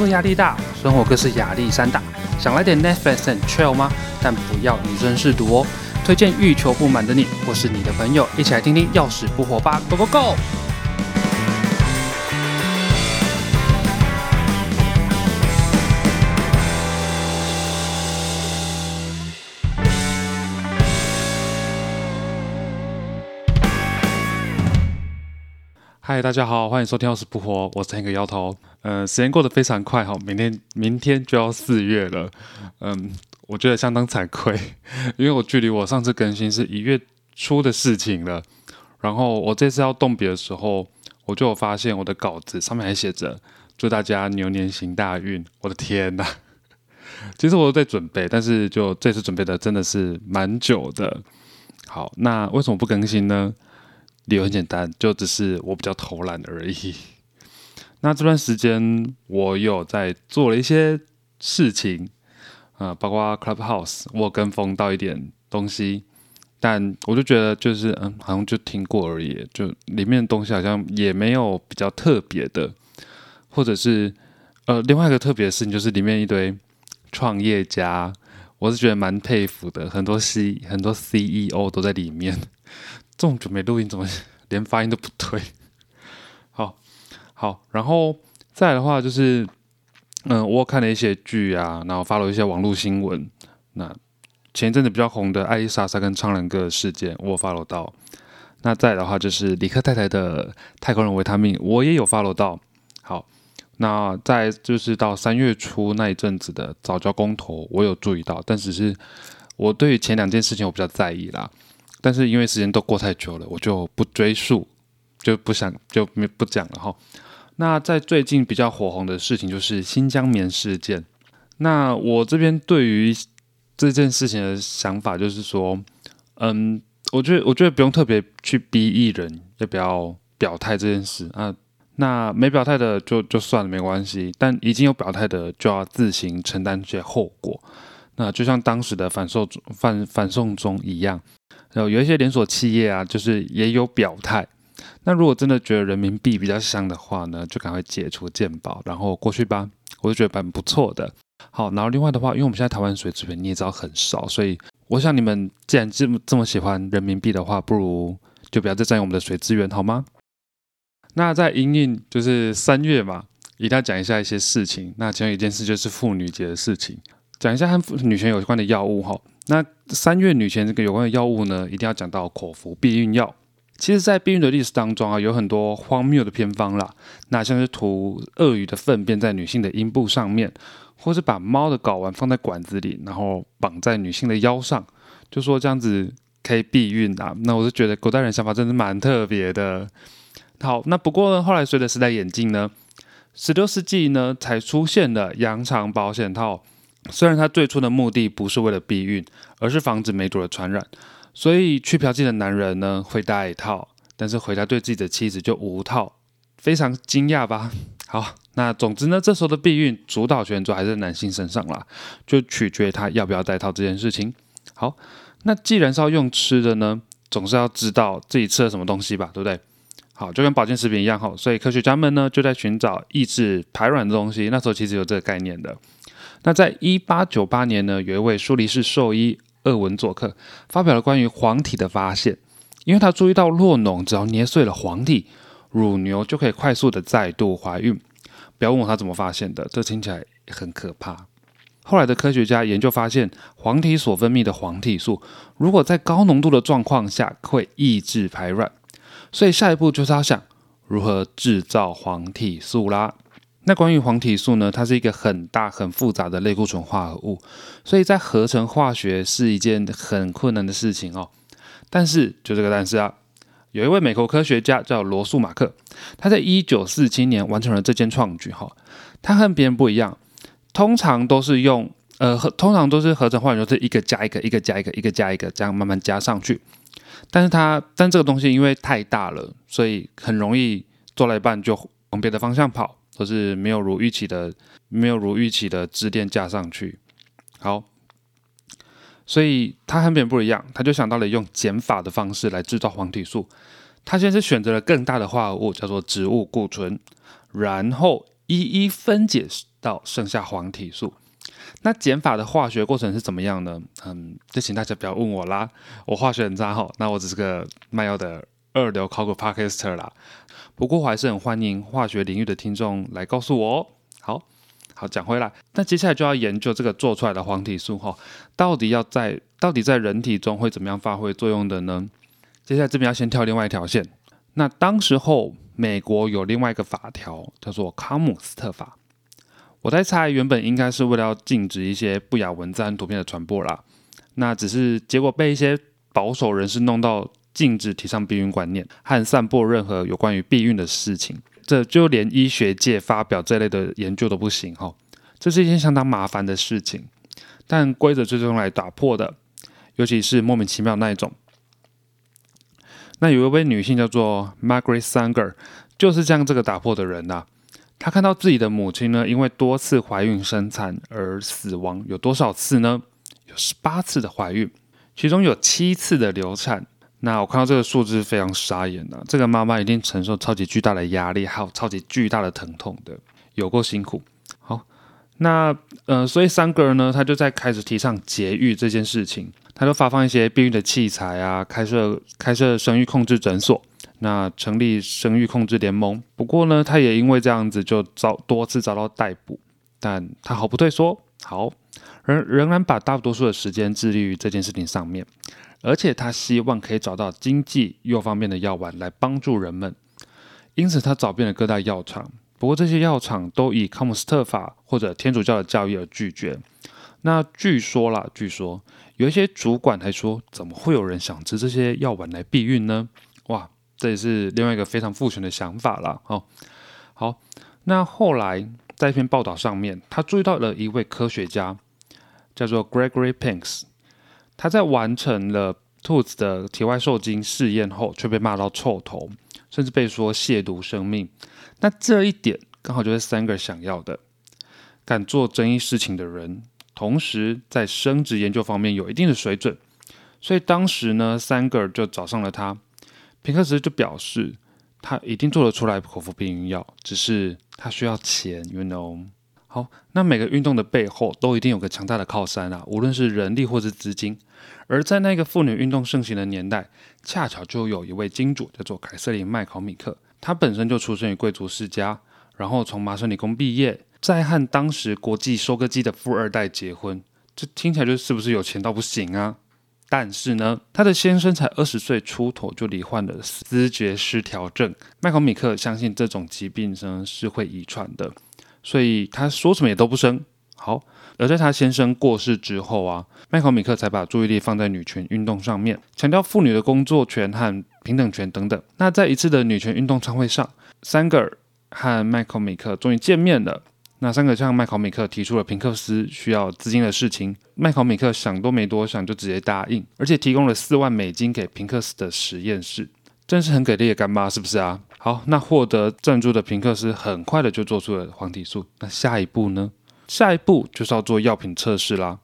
作压力大，生活更是压力山大，想来点 Netflix and chill 吗？但不要以身试毒哦。推荐欲求不满的你，或是你的朋友，一起来听听要死不活吧！Go Go Go！嗨，大家好，欢迎收听《要死不活》，我是那个摇头。呃，时间过得非常快哈，明天明天就要四月了。嗯，我觉得相当惭愧，因为我距离我上次更新是一月初的事情了。然后我这次要动笔的时候，我就有发现我的稿子上面还写着“祝大家牛年行大运”。我的天呐！其实我都在准备，但是就这次准备的真的是蛮久的。好，那为什么不更新呢？理由很简单，就只是我比较偷懒而已。那这段时间我有在做了一些事情，呃，包括 Clubhouse，我跟风到一点东西，但我就觉得就是嗯，好像就听过而已，就里面的东西好像也没有比较特别的，或者是呃，另外一个特别的事情就是里面一堆创业家，我是觉得蛮佩服的，很多 C 很多 CEO 都在里面。这种准备录音怎么 连发音都不对？好好，然后再来的话就是，嗯，我看了一些剧啊，然后发了一些网络新闻。那前一阵子比较红的艾丽莎莎跟苍兰哥事件，我发了到。那再的话就是李克太太的太空人维他命，我也有发了到。好，那再就是到三月初那一阵子的早教公投，我有注意到，但只是我对于前两件事情我比较在意啦。但是因为时间都过太久了，我就不追溯，就不想就没不讲了哈。那在最近比较火红的事情就是新疆棉事件。那我这边对于这件事情的想法就是说，嗯，我觉得我觉得不用特别去逼艺人要不要表态这件事啊。那没表态的就就算了没关系，但已经有表态的就要自行承担这些后果。那就像当时的反送反反送中一样。然后有一些连锁企业啊，就是也有表态。那如果真的觉得人民币比较香的话呢，就赶快解除鉴宝，然后过去吧。我就觉得蛮不错的。好，然后另外的话，因为我们现在台湾水资源你也知道很少，所以我想你们既然这么这么喜欢人民币的话，不如就不要再占用我们的水资源好吗？那在营运就是三月嘛，一定要讲一下一些事情。那其中一件事就是妇女节的事情，讲一下和女权有关的药物哈。那三月女权这个有关的药物呢，一定要讲到口服避孕药。其实，在避孕的历史当中啊，有很多荒谬的偏方啦。那像是涂鳄鱼的粪便在女性的阴部上面，或是把猫的睾丸放在管子里，然后绑在女性的腰上，就说这样子可以避孕啊。那我是觉得古代人想法真的蛮特别的。好，那不过呢，后来随着时代演进呢，十六世纪呢才出现了羊肠保险套。虽然它最初的目的不是为了避孕，而是防止梅毒的传染，所以去嫖妓的男人呢会戴一套，但是回家对自己的妻子就无套，非常惊讶吧？好，那总之呢，这时候的避孕主导权就还是在男性身上啦，就取决他要不要戴套这件事情。好，那既然是要用吃的呢，总是要知道自己吃了什么东西吧，对不对？好，就跟保健食品一样哈，所以科学家们呢就在寻找抑制排卵的东西，那时候其实有这个概念的。那在一八九八年呢，有一位苏黎世兽医厄文佐克发表了关于黄体的发现，因为他注意到弱脓只要捏碎了黄体，乳牛就可以快速的再度怀孕。不要问我他怎么发现的，这听起来很可怕。后来的科学家研究发现，黄体所分泌的黄体素，如果在高浓度的状况下会抑制排卵，所以下一步就是要想如何制造黄体素啦。那关于黄体素呢？它是一个很大很复杂的类固醇化合物，所以在合成化学是一件很困难的事情哦。但是就这个但是啊，有一位美国科学家叫罗素马克，他在一九四七年完成了这件创举哈。他和别人不一样，通常都是用呃，通常都是合成化学是一个加一个，一个加一个，一个加一个这样慢慢加上去。但是它但这个东西因为太大了，所以很容易做了一半就往别的方向跑。都是没有如预期的，没有如预期的支链架上去。好，所以他和别人不一样，他就想到了用减法的方式来制造黄体素。他先是选择了更大的化合物，叫做植物固醇，然后一一分解到剩下黄体素。那减法的化学过程是怎么样呢？嗯，就请大家不要问我啦，我化学很差哈。那我只是个卖药的二流考古 parker 啦。不过我还是很欢迎化学领域的听众来告诉我哦。好好讲回来，那接下来就要研究这个做出来的黄体素哈，到底要在到底在人体中会怎么样发挥作用的呢？接下来这边要先跳另外一条线。那当时候美国有另外一个法条叫做康姆斯特法。我在猜，原本应该是为了要禁止一些不雅文字和图片的传播啦。那只是结果被一些保守人士弄到禁止提倡避孕观念和散播任何有关于避孕的事情。这就连医学界发表这类的研究都不行哈。这是一件相当麻烦的事情。但规则最终来打破的，尤其是莫名其妙那一种。那有一位女性叫做 Margaret Sanger，就是这样这个打破的人呐。她看到自己的母亲呢，因为多次怀孕生产而死亡，有多少次呢？有十八次的怀孕，其中有七次的流产。那我看到这个数字非常傻眼呐，这个妈妈一定承受超级巨大的压力，还有超级巨大的疼痛的，有够辛苦。好，那呃，所以三个人呢，他就在开始提倡节育这件事情，他就发放一些避孕的器材啊，开设开设生育控制诊所。那成立生育控制联盟，不过呢，他也因为这样子就遭多次遭到逮捕，但他毫不退缩，好，仍仍然把大多数的时间致力于这件事情上面，而且他希望可以找到经济又方便的药丸来帮助人们，因此他找遍了各大药厂，不过这些药厂都以康姆斯特法或者天主教的教义而拒绝。那据说啦，据说有一些主管还说，怎么会有人想吃这些药丸来避孕呢？哇！这也是另外一个非常父权的想法了。哦，好，那后来在一篇报道上面，他注意到了一位科学家，叫做 Gregory Pinks，他在完成了兔子的体外受精试验后，却被骂到臭头，甚至被说亵渎生命。那这一点刚好就是三个想要的，敢做争议事情的人，同时在生殖研究方面有一定的水准。所以当时呢，三个就找上了他。平克斯就表示，他一定做得出来口服避孕药，只是他需要钱，you know。好，那每个运动的背后都一定有个强大的靠山啊，无论是人力或是资金。而在那个妇女运动盛行的年代，恰巧就有一位金主叫做凯瑟琳麦考米克，她本身就出生于贵族世家，然后从麻省理工毕业，再和当时国际收割机的富二代结婚，这听起来就是不是有钱到不行啊？但是呢，他的先生才二十岁出头就罹患了思觉失调症。麦考米克相信这种疾病呢是会遗传的，所以他说什么也都不生。好，而在他先生过世之后啊，麦考米克才把注意力放在女权运动上面，强调妇女的工作权和平等权等等。那在一次的女权运动参会上，三个尔和麦考米克终于见面了。那三个向麦考米克提出了平克斯需要资金的事情，麦考米克想都没多想就直接答应，而且提供了四万美金给平克斯的实验室，真是很给力的干妈，是不是啊？好，那获得赞助的平克斯很快的就做出了黄体素，那下一步呢？下一步就是要做药品测试啦。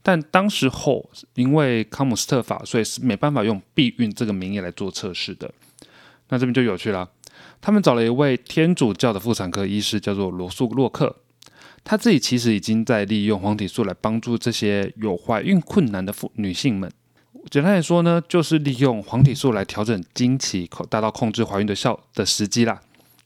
但当时候因为康姆斯特法，所以是没办法用避孕这个名义来做测试的。那这边就有趣了。他们找了一位天主教的妇产科医师，叫做罗素洛克。他自己其实已经在利用黄体素来帮助这些有怀孕困难的妇女性们。简单来说呢，就是利用黄体素来调整经期，达到控制怀孕的效的时机啦。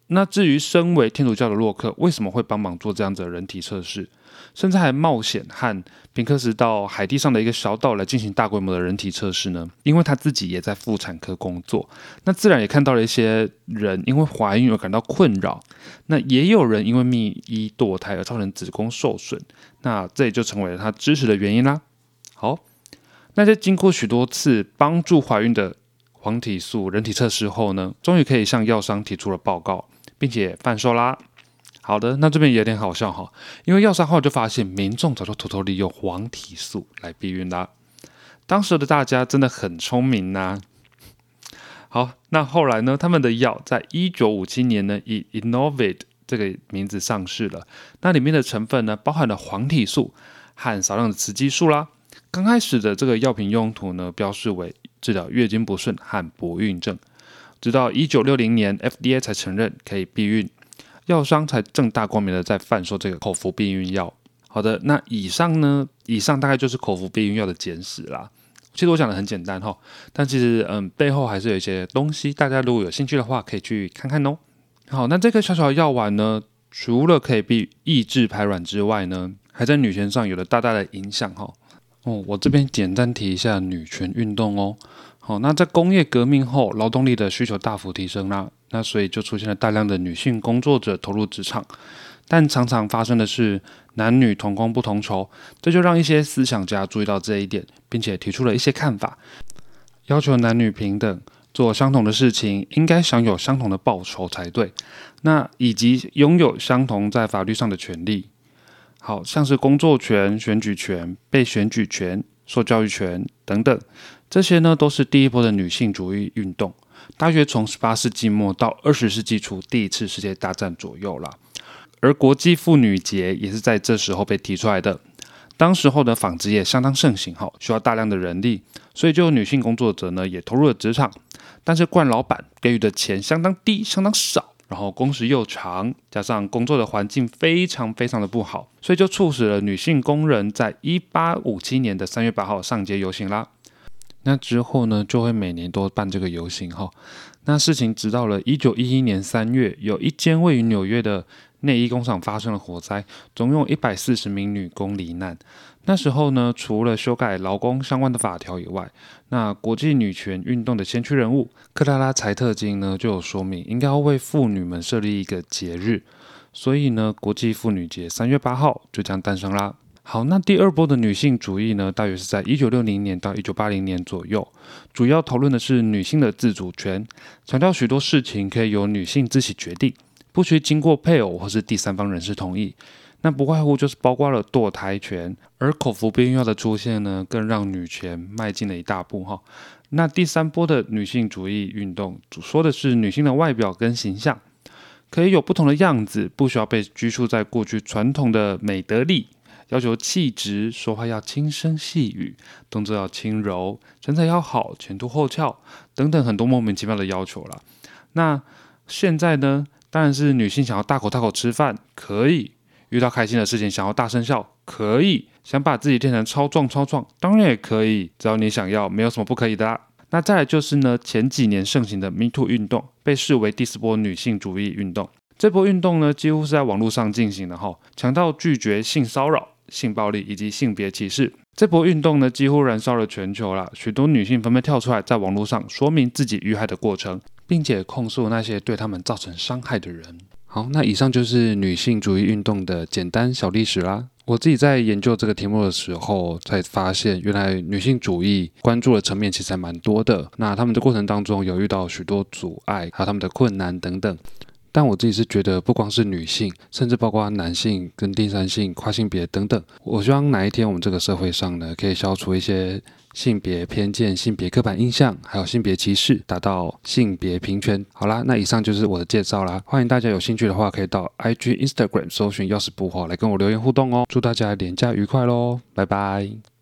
那至于身为天主教的洛克，为什么会帮忙做这样子的人体测试？甚至还冒险和平克斯到海地上的一个小岛来进行大规模的人体测试呢？因为他自己也在妇产科工作，那自然也看到了一些人因为怀孕而感到困扰，那也有人因为泌衣堕胎而造成子宫受损，那这也就成为了他支持的原因啦。好，那在经过许多次帮助怀孕的黄体素人体测试后呢，终于可以向药商提出了报告，并且贩售啦。好的，那这边也有点好笑哈，因为药商后来就发现民众早就偷偷利用黄体素来避孕啦。当时的大家真的很聪明呐。好，那后来呢，他们的药在一九五七年呢以 Innovate 这个名字上市了。那里面的成分呢，包含了黄体素和少量的雌激素啦。刚开始的这个药品用途呢，标示为治疗月经不顺和不孕症，直到一九六零年 FDA 才承认可以避孕。药商才正大光明的在贩售这个口服避孕药。好的，那以上呢，以上大概就是口服避孕药的简史啦。其实我讲的很简单哈，但其实嗯，背后还是有一些东西，大家如果有兴趣的话，可以去看看哦。好，那这个小小的药丸呢，除了可以避抑制排卵之外呢，还在女权上有了大大的影响哈。哦，我这边简单提一下女权运动哦。好，那在工业革命后，劳动力的需求大幅提升啦，那所以就出现了大量的女性工作者投入职场，但常常发生的是男女同工不同酬，这就让一些思想家注意到这一点，并且提出了一些看法，要求男女平等，做相同的事情应该享有相同的报酬才对，那以及拥有相同在法律上的权利。好像是工作权、选举权、被选举权、受教育权等等，这些呢都是第一波的女性主义运动，大约从十八世纪末到二十世纪初第一次世界大战左右啦。而国际妇女节也是在这时候被提出来的。当时候的纺织业相当盛行，哈，需要大量的人力，所以就有女性工作者呢也投入了职场，但是惯老板给予的钱相当低，相当少。然后工时又长，加上工作的环境非常非常的不好，所以就促使了女性工人在一八五七年的三月八号上街游行啦。那之后呢，就会每年都办这个游行哈。那事情直到了一九一一年三月，有一间位于纽约的内衣工厂发生了火灾，总共一百四十名女工罹难。那时候呢，除了修改劳工相关的法条以外，那国际女权运动的先驱人物克拉拉柴特金呢，就有说明应该要为妇女们设立一个节日，所以呢，国际妇女节三月八号就这样诞生啦。好，那第二波的女性主义呢，大约是在一九六零年到一九八零年左右，主要讨论的是女性的自主权，强调许多事情可以由女性自己决定，不需经过配偶或是第三方人士同意。那不外乎就是包括了堕胎权，而口服避孕药的出现呢，更让女权迈进了一大步哈。那第三波的女性主义运动，主说的是女性的外表跟形象可以有不同的样子，不需要被拘束在过去传统的美德里，要求气质，说话要轻声细语，动作要轻柔，身材要好，前凸后翘等等很多莫名其妙的要求了。那现在呢，当然是女性想要大口大口吃饭，可以。遇到开心的事情，想要大声笑，可以；想把自己变成超壮超壮，当然也可以。只要你想要，没有什么不可以的啦。那再来就是呢，前几年盛行的 Me Too 运动，被视为第四波女性主义运动。这波运动呢，几乎是在网络上进行的哈，强调拒绝性骚扰、性暴力以及性别歧视。这波运动呢，几乎燃烧了全球了，许多女性纷纷跳出来，在网络上说明自己遇害的过程，并且控诉那些对他们造成伤害的人。好，那以上就是女性主义运动的简单小历史啦。我自己在研究这个题目的时候，才发现原来女性主义关注的层面其实还蛮多的。那他们的过程当中有遇到许多阻碍，还有他们的困难等等。但我自己是觉得，不光是女性，甚至包括男性跟第三性、跨性别等等。我希望哪一天我们这个社会上呢，可以消除一些。性别偏见、性别刻板印象，还有性别歧视，达到性别平权。好啦，那以上就是我的介绍啦。欢迎大家有兴趣的话，可以到 IG、Instagram 搜寻“钥匙不火”来跟我留言互动哦。祝大家连假愉快喽，拜拜。